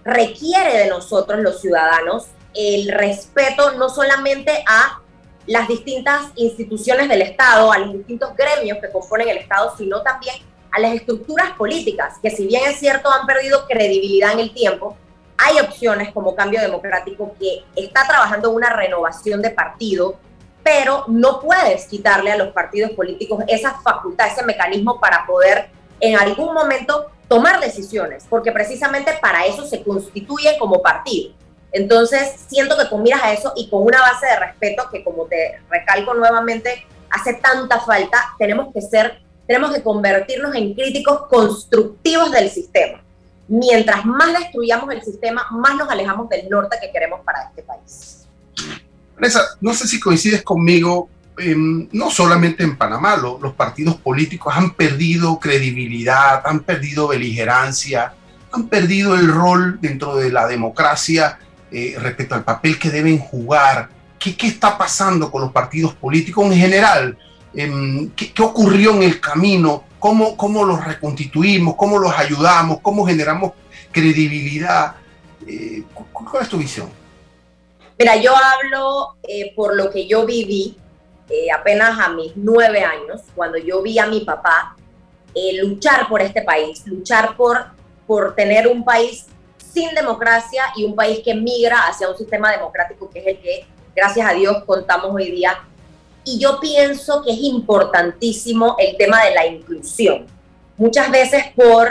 requiere de nosotros los ciudadanos el respeto no solamente a las distintas instituciones del Estado, a los distintos gremios que componen el Estado, sino también a las estructuras políticas, que si bien es cierto han perdido credibilidad en el tiempo, hay opciones como Cambio Democrático que está trabajando una renovación de partido, pero no puedes quitarle a los partidos políticos esa facultad, ese mecanismo para poder en algún momento tomar decisiones, porque precisamente para eso se constituye como partido. Entonces, siento que con miras a eso y con una base de respeto que, como te recalco nuevamente, hace tanta falta, tenemos que ser, tenemos que convertirnos en críticos constructivos del sistema. Mientras más destruyamos el sistema, más nos alejamos del norte que queremos para este país. Vanessa, no sé si coincides conmigo, em, no solamente en Panamá, los partidos políticos han perdido credibilidad, han perdido beligerancia, han perdido el rol dentro de la democracia eh, respecto al papel que deben jugar. ¿Qué, ¿Qué, está pasando con los partidos políticos en general? Em, ¿qué, ¿qué, ocurrió en el camino? ¿Cómo, ¿Cómo los reconstituimos? ¿Cómo los ayudamos? ¿Cómo generamos credibilidad? Eh, ¿Cuál es tu visión? Mira, yo hablo eh, por lo que yo viví eh, apenas a mis nueve años, cuando yo vi a mi papá eh, luchar por este país, luchar por, por tener un país sin democracia y un país que migra hacia un sistema democrático que es el que, gracias a Dios, contamos hoy día. Y yo pienso que es importantísimo el tema de la inclusión. Muchas veces por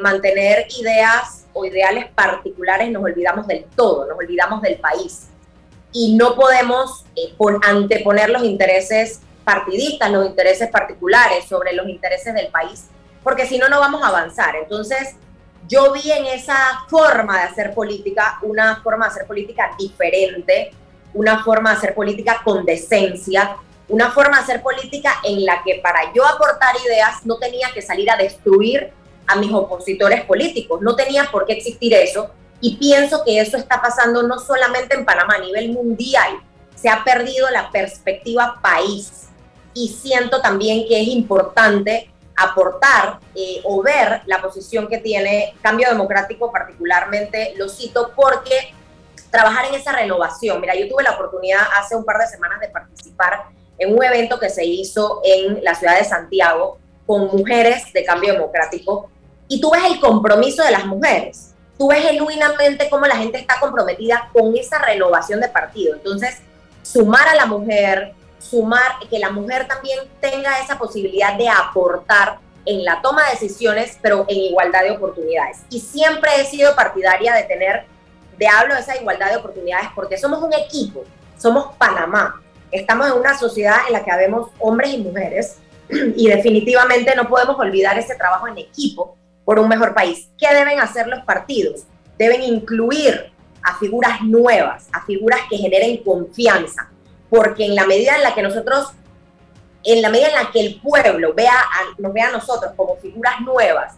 mantener ideas o ideales particulares nos olvidamos del todo, nos olvidamos del país. Y no podemos eh, anteponer los intereses partidistas, los intereses particulares sobre los intereses del país, porque si no, no vamos a avanzar. Entonces, yo vi en esa forma de hacer política una forma de hacer política diferente, una forma de hacer política con decencia, una forma de hacer política en la que para yo aportar ideas no tenía que salir a destruir a mis opositores políticos, no tenía por qué existir eso. Y pienso que eso está pasando no solamente en Panamá, a nivel mundial, se ha perdido la perspectiva país. Y siento también que es importante aportar eh, o ver la posición que tiene Cambio Democrático, particularmente lo cito porque trabajar en esa renovación. Mira, yo tuve la oportunidad hace un par de semanas de participar en un evento que se hizo en la ciudad de Santiago con mujeres de Cambio Democrático y tú ves el compromiso de las mujeres. Tú ves genuinamente cómo la gente está comprometida con esa renovación de partido. Entonces, sumar a la mujer, sumar, que la mujer también tenga esa posibilidad de aportar en la toma de decisiones, pero en igualdad de oportunidades. Y siempre he sido partidaria de tener, de hablo de esa igualdad de oportunidades, porque somos un equipo, somos Panamá. Estamos en una sociedad en la que habemos hombres y mujeres y definitivamente no podemos olvidar ese trabajo en equipo por un mejor país. ¿Qué deben hacer los partidos? Deben incluir a figuras nuevas, a figuras que generen confianza, porque en la medida en la que nosotros, en la medida en la que el pueblo vea nos vea a nosotros como figuras nuevas,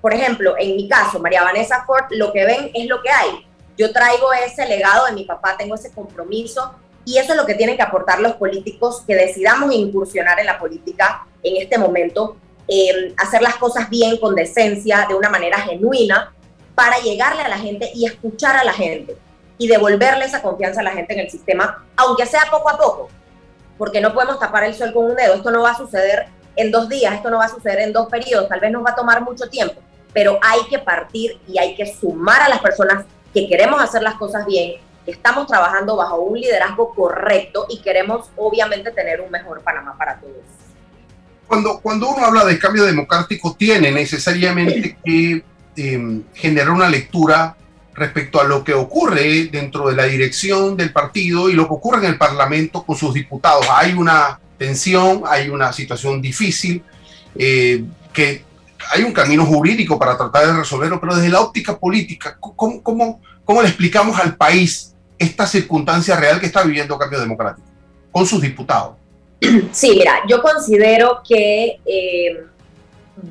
por ejemplo, en mi caso, María Vanessa Ford, lo que ven es lo que hay. Yo traigo ese legado de mi papá, tengo ese compromiso y eso es lo que tienen que aportar los políticos que decidamos incursionar en la política en este momento, eh, hacer las cosas bien, con decencia, de una manera genuina, para llegarle a la gente y escuchar a la gente y devolverle esa confianza a la gente en el sistema, aunque sea poco a poco, porque no podemos tapar el sol con un dedo. Esto no va a suceder en dos días, esto no va a suceder en dos periodos, tal vez nos va a tomar mucho tiempo, pero hay que partir y hay que sumar a las personas que queremos hacer las cosas bien, que estamos trabajando bajo un liderazgo correcto y queremos obviamente tener un mejor Panamá para todos. Cuando, cuando uno habla de cambio democrático, tiene necesariamente que eh, generar una lectura respecto a lo que ocurre dentro de la dirección del partido y lo que ocurre en el Parlamento con sus diputados. Hay una tensión, hay una situación difícil, eh, que hay un camino jurídico para tratar de resolverlo, pero desde la óptica política, ¿cómo, cómo, cómo le explicamos al país esta circunstancia real que está viviendo Cambio Democrático con sus diputados? Sí, mira, yo considero que eh,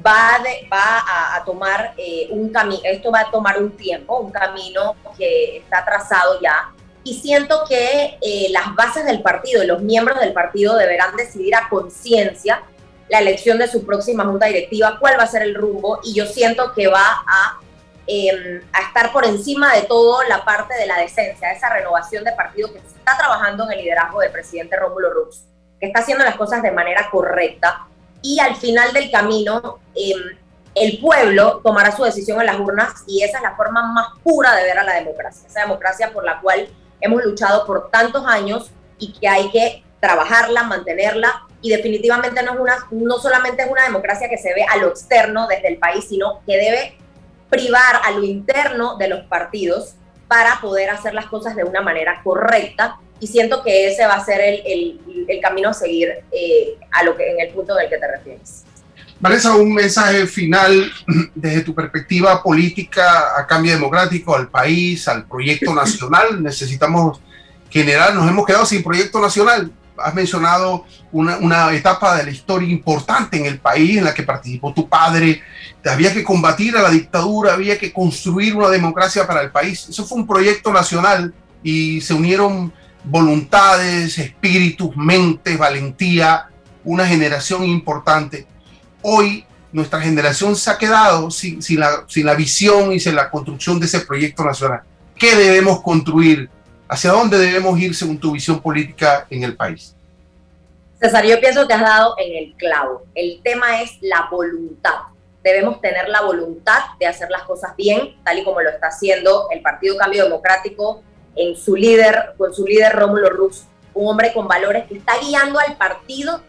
va, va a, tomar eh, un camino, esto va a tomar un tiempo, un camino que está trazado ya. Y siento que eh, las bases del partido, los miembros del partido deberán decidir a conciencia la elección de su próxima junta directiva, cuál va a ser el rumbo. Y yo siento que va a em, estar por encima de todo la parte de la decencia, esa renovación de partido que se está trabajando en el liderazgo del presidente Rómulo Rux, que está haciendo las cosas de manera correcta y al final del camino em, el pueblo tomará su decisión en las urnas y esa es la forma más pura de ver a la democracia, esa democracia por la cual hemos luchado por tantos años y que hay que trabajarla, mantenerla y definitivamente no, es una, no solamente es una democracia que se ve a lo externo desde el país, sino que debe privar a lo interno de los partidos para poder hacer las cosas de una manera correcta y siento que ese va a ser el, el, camino a seguir eh, a lo que en el punto en el que te refieres. Vanessa, un mensaje final desde tu perspectiva política a cambio democrático, al país, al proyecto nacional. Necesitamos generar, nos hemos quedado sin proyecto nacional. Has mencionado una, una, etapa de la historia importante en el país en la que participó tu padre. Había que combatir a la dictadura, había que construir una democracia para el país. Eso fue un proyecto nacional y se unieron voluntades, espíritus, mentes, valentía, una generación importante hoy nuestra generación se ha quedado sin, la, la visión y sin la construcción de ese proyecto nacional. ¿Qué debemos construir? ¿Hacia dónde debemos ir según tu visión política en el país? César, yo pienso que has dado en el clavo. El tema es la voluntad. Debemos tener la voluntad de hacer las cosas bien, tal y como lo está haciendo el Partido Cambio Democrático en su líder, con su líder Rómulo Rux, un hombre con valores que está guiando al partido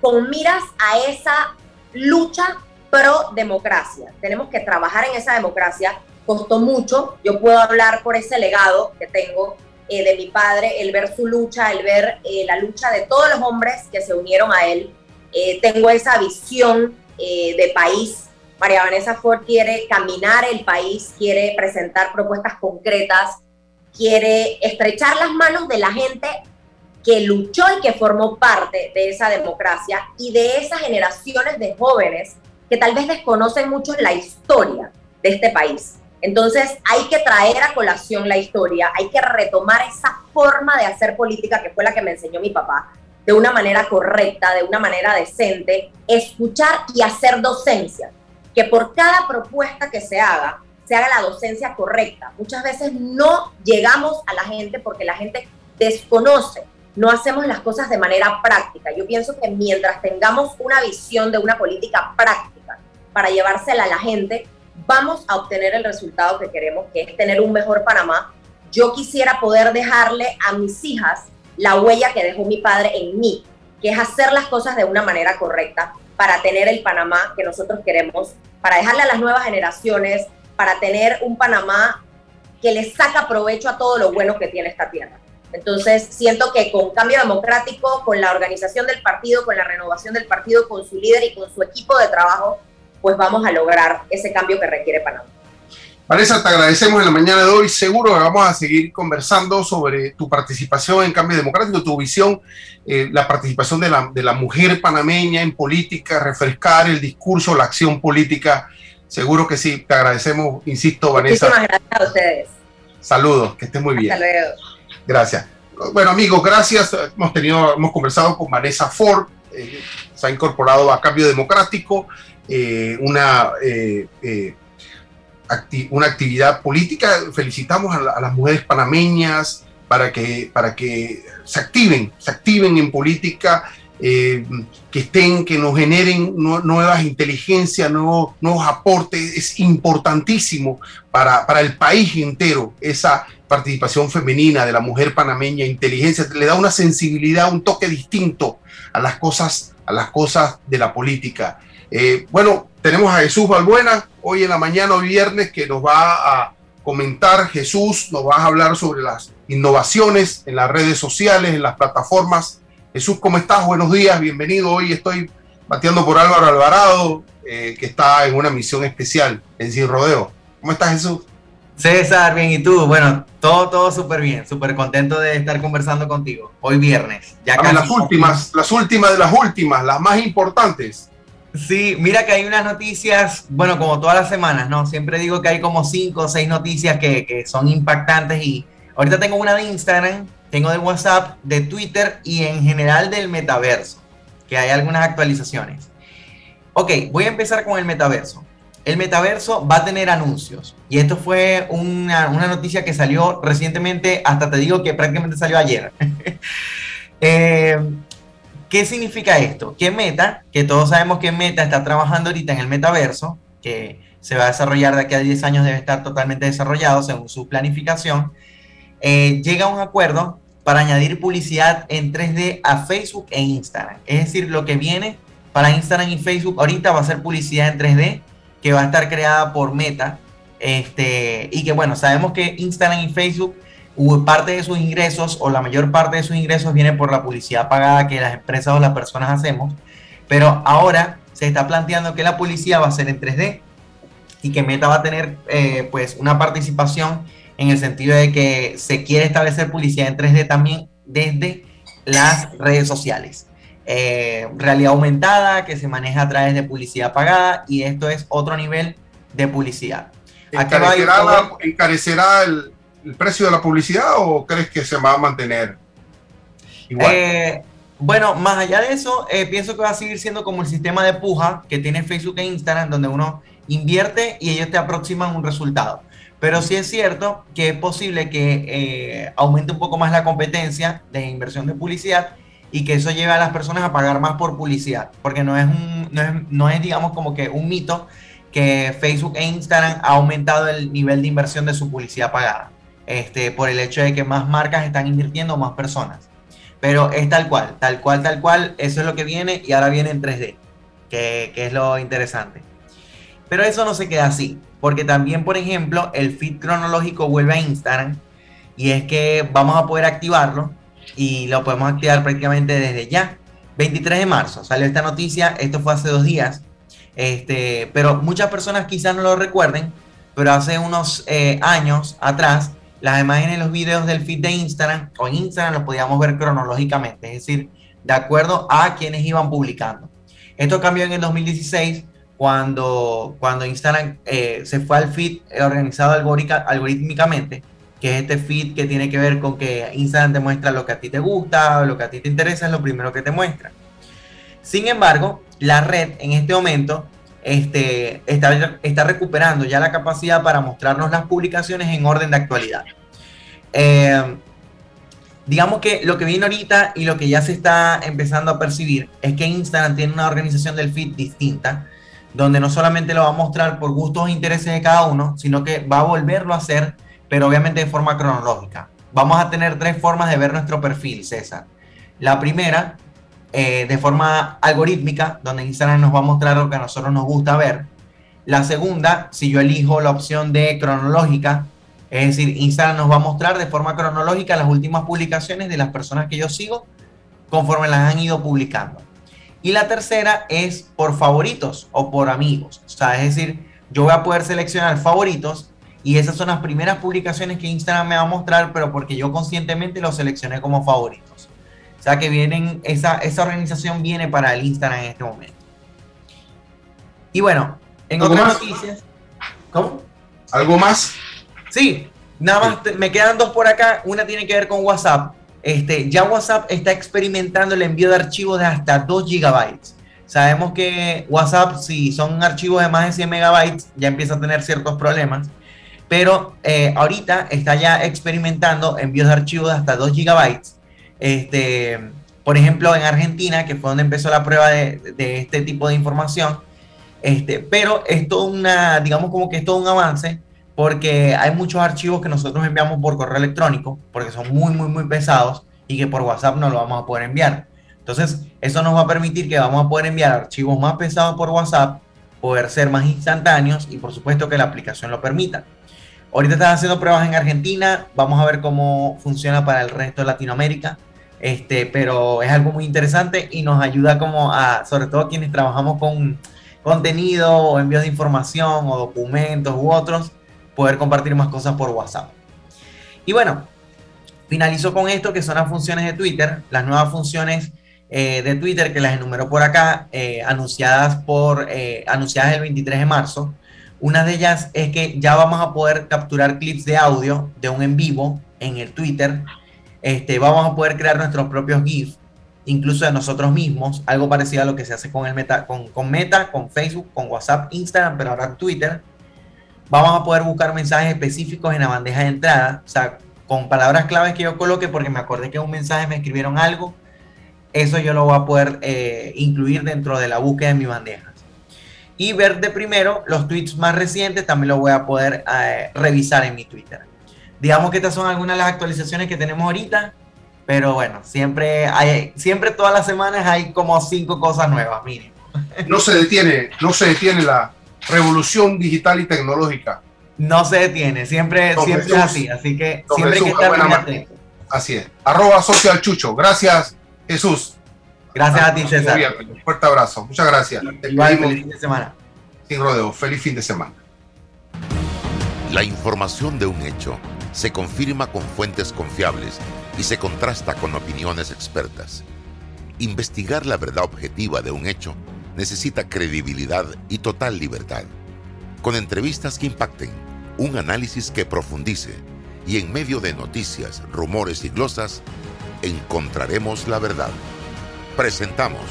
con miras a esa lucha pro democracia. Tenemos que trabajar en esa democracia. Costó mucho. Yo puedo hablar por ese legado que tengo eh, de mi padre, el ver su lucha, el ver eh, la lucha de todos los hombres que se unieron a él. Eh, tengo esa visión de país. María Vanessa Ford quiere caminar el país, quiere presentar propuestas concretas, quiere estrechar las manos de la gente que luchó y que formó parte de esa democracia y de esas generaciones de jóvenes que tal vez desconocen mucho la historia de este país. Entonces hay que traer a colación la historia, hay que retomar esa forma de hacer política que fue la que me enseñó mi papá, de una manera correcta, de una manera decente, escuchar y hacer docencia, que por cada propuesta que se haga, se haga la docencia correcta. Muchas veces no llegamos a la gente porque la gente desconoce no hacemos las cosas de manera práctica. Yo pienso que mientras tengamos una visión de una política práctica para llevársela a la gente, vamos a obtener el resultado que queremos, que es tener un mejor Panamá. Yo quisiera poder dejarle a mis hijas la huella que dejó mi padre en mí, que es hacer las cosas de una manera correcta para tener el Panamá que nosotros queremos, para dejarle a las nuevas generaciones, para tener un Panamá que le saca provecho a todo lo bueno que tiene esta tierra. Entonces, siento que con cambio democrático, con la organización del partido, con la renovación del partido, con su líder y con su equipo de trabajo, pues vamos a lograr ese cambio que requiere Panamá. Vanessa, te agradecemos en la mañana de hoy. Seguro que vamos a seguir conversando sobre tu participación en Cambio Democrático, tu visión, eh, la participación de la, de la mujer panameña en política, refrescar el discurso, la acción política. Seguro que sí. Te agradecemos, insisto, Vanessa. Muchísimas gracias a ustedes. Saludos, que estés muy bien. Hasta luego. Gracias. Bueno, amigos, gracias. Hemos tenido, hemos conversado con Vanessa Ford, eh, se ha incorporado a Cambio Democrático, eh, una, eh, una actividad política. Felicitamos a, las mujeres panameñas para que, para que se activen, se activen en política. Que estén, que nos generen nuevas inteligencias, nuevos, nuevos aportes, es importantísimo para, para el país entero esa, participación femenina de la mujer panameña, inteligencia, le da una sensibilidad, un toque distinto a las cosas, a las cosas de la política. Eh, bueno, tenemos a Jesús Balbuena hoy en la mañana, hoy viernes, que nos va a comentar. Jesús, nos va a hablar sobre las innovaciones en las redes sociales, en las plataformas. Jesús, ¿cómo estás? Buenos días, bienvenido. Hoy estoy bateando por Álvaro Alvarado, eh, que está en una misión especial en Sin Rodeo. ¿Cómo estás, Jesús? César, bien, ¿y tú? Bueno, todo, todo súper bien, súper contento de estar conversando contigo. Hoy viernes. Ya las últimas, las últimas de las últimas, las más importantes. Sí, mira que hay unas noticias, bueno, como todas las semanas, ¿no? Siempre digo que hay como cinco o seis noticias que, que son impactantes y ahorita tengo una de Instagram, tengo de WhatsApp, de Twitter y en general del metaverso, que hay algunas actualizaciones. Ok, voy a empezar con el metaverso. el metaverso va a tener anuncios. Y esto fue una, una noticia que salió recientemente, hasta te digo que prácticamente salió ayer. Eh, ¿Qué significa esto? Que Meta, que todos sabemos que Meta está trabajando ahorita en el metaverso, que se va a desarrollar de aquí a 10 años, debe estar totalmente desarrollado según su planificación, eh, llega a un acuerdo para añadir publicidad en 3D a Facebook e Instagram. Es decir, lo que viene para Instagram y Facebook ahorita va a ser publicidad en 3D que va a estar creada por Meta. Este, y que bueno, sabemos que Instagram y Facebook, parte de sus ingresos o la mayor parte de sus ingresos viene por la publicidad pagada que las empresas o las personas hacemos. Pero ahora se está planteando que la publicidad va a ser en 3D y que Meta va a tener eh, pues una participación en el sentido de que se quiere establecer publicidad en 3D también desde las redes sociales. Eh, realidad aumentada que se maneja a través de publicidad pagada y esto es otro nivel de publicidad. ¿Encarecerá, ¿encarecerá el, precio de la publicidad o crees que se va a mantener igual? Eh, bueno, más allá de eso, eh, pienso que va a seguir siendo como el sistema de puja que tiene Facebook e Instagram, donde uno invierte y ellos te aproximan un resultado. Pero sí es cierto que es posible que aumente un poco más la competencia de inversión de publicidad y que eso lleve a las personas a pagar más por publicidad, porque no es, un, no es, no es digamos como que un mito que Facebook e Instagram ha aumentado el nivel de inversión de su publicidad pagada, este, por el hecho de que más marcas están invirtiendo, más personas. Pero es tal cual, tal cual, tal cual, eso es lo que viene y ahora viene en 3D, que, que es lo interesante. Pero eso no se queda así, porque también, por ejemplo, el feed cronológico vuelve a Instagram y es que vamos a poder activarlo y lo podemos activar prácticamente desde ya. 23 de marzo salió esta noticia, esto fue hace dos días, este, pero muchas personas quizás no lo recuerden, pero hace unos eh, años atrás, las imágenes y los videos del feed de Instagram o en Instagram los podíamos ver cronológicamente, es decir, de acuerdo a quienes iban publicando. Esto cambió en el 2016 cuando, cuando Instagram eh, se fue al feed organizado algorítmicamente que es este feed que tiene que ver con que Instagram te muestra lo que a ti te gusta, lo que a ti te interesa, es lo primero que te muestra. Sin embargo, la red en este momento este, está, está recuperando ya la capacidad para mostrarnos las publicaciones en orden de actualidad. Eh, digamos que lo que viene ahorita y lo que ya se está empezando a percibir es que Instagram tiene una organización del feed distinta, donde no solamente lo va a mostrar por gustos e intereses de cada uno, sino que va a volverlo a hacer pero obviamente de forma cronológica. Vamos a tener tres formas de ver nuestro perfil, César. La primera, eh, de forma algorítmica, donde Instagram nos va a mostrar lo que a nosotros nos gusta ver. La segunda, si yo elijo la opción de cronológica, es decir, Instagram nos va a mostrar de forma cronológica las últimas publicaciones de las personas que yo sigo conforme las han ido publicando. Y la tercera es por favoritos o por amigos. O sea, es decir, yo voy a poder seleccionar favoritos y esas son las primeras publicaciones que Instagram me va a mostrar, pero porque yo conscientemente los seleccioné como favoritos. O sea que vienen, esa, esa organización viene para el Instagram en este momento. Y bueno, en otras noticias. ¿Cómo? ¿Algo más? Sí, nada más me quedan dos por acá. Una tiene que ver con WhatsApp. Este, ya WhatsApp está experimentando el envío de archivos de hasta 2 gigabytes. Sabemos que WhatsApp, si son archivos de más de 100 megabytes, ya empieza a tener ciertos problemas pero eh, ahorita está ya experimentando envíos de archivos de hasta 2 gigabytes. Este, por ejemplo, en Argentina, que fue donde empezó la prueba de, este tipo de información, este, pero es todo una, digamos como que es todo un avance, porque hay muchos archivos que nosotros enviamos por correo electrónico, porque son muy, muy, muy pesados y que por WhatsApp no lo vamos a poder enviar. Entonces, eso nos va a permitir que vamos a poder enviar archivos más pesados por WhatsApp, poder ser más instantáneos y por supuesto que la aplicación lo permita. Ahorita están haciendo pruebas en Argentina, vamos a ver cómo funciona para el resto de Latinoamérica. Este, pero es algo muy interesante y nos ayuda como a, sobre todo quienes trabajamos con contenido o envíos de información o documentos u otros, poder compartir más cosas por WhatsApp. Y bueno, finalizo con esto que son las funciones de Twitter, las nuevas funciones eh, de Twitter que las enumeró por acá, eh, anunciadas, por, eh, anunciadas el 23 de marzo. Una de ellas es que ya vamos a poder capturar clips de audio de un en vivo en el Twitter. Este, vamos a poder crear nuestros propios GIFs. incluso de nosotros mismos, algo parecido a lo que se hace con, el Meta, con, con Meta, con Facebook, con WhatsApp, Instagram, pero ahora Twitter. Vamos a poder buscar mensajes específicos en la bandeja de entrada, o sea, con palabras claves que yo coloque, porque me acordé que en un mensaje me escribieron algo, eso yo lo voy a poder eh, incluir dentro de la búsqueda de mi bandeja. Y ver de primero los tweets más recientes, también lo voy a poder eh, revisar en mi Twitter. Digamos que estas son algunas de las actualizaciones que tenemos ahorita, pero bueno, siempre hay, siempre todas las semanas hay como cinco cosas nuevas, mínimo. No se detiene, no se detiene la revolución digital y tecnológica. No se detiene, siempre, siempre es así, así que siempre hay que estar atento. Así es. Arroba social chucho. Gracias, Jesús. Gracias a ti, César. Un fuerte abrazo. Muchas gracias. Igual, feliz fin de semana. Sin rodeo. Feliz fin de semana. La información de un hecho se confirma con fuentes confiables y se contrasta con opiniones expertas. Investigar la verdad objetiva de un hecho necesita credibilidad y total libertad. Con entrevistas que impacten, un análisis que profundice y en medio de noticias, rumores y glosas, encontraremos la verdad. Presentamos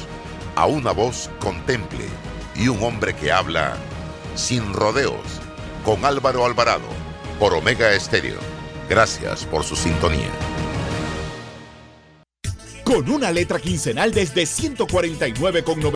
a una voz contemple y un hombre que habla sin rodeos con Álvaro Alvarado por Omega Estéreo. Gracias por su sintonía. Con una letra quincenal desde 149,90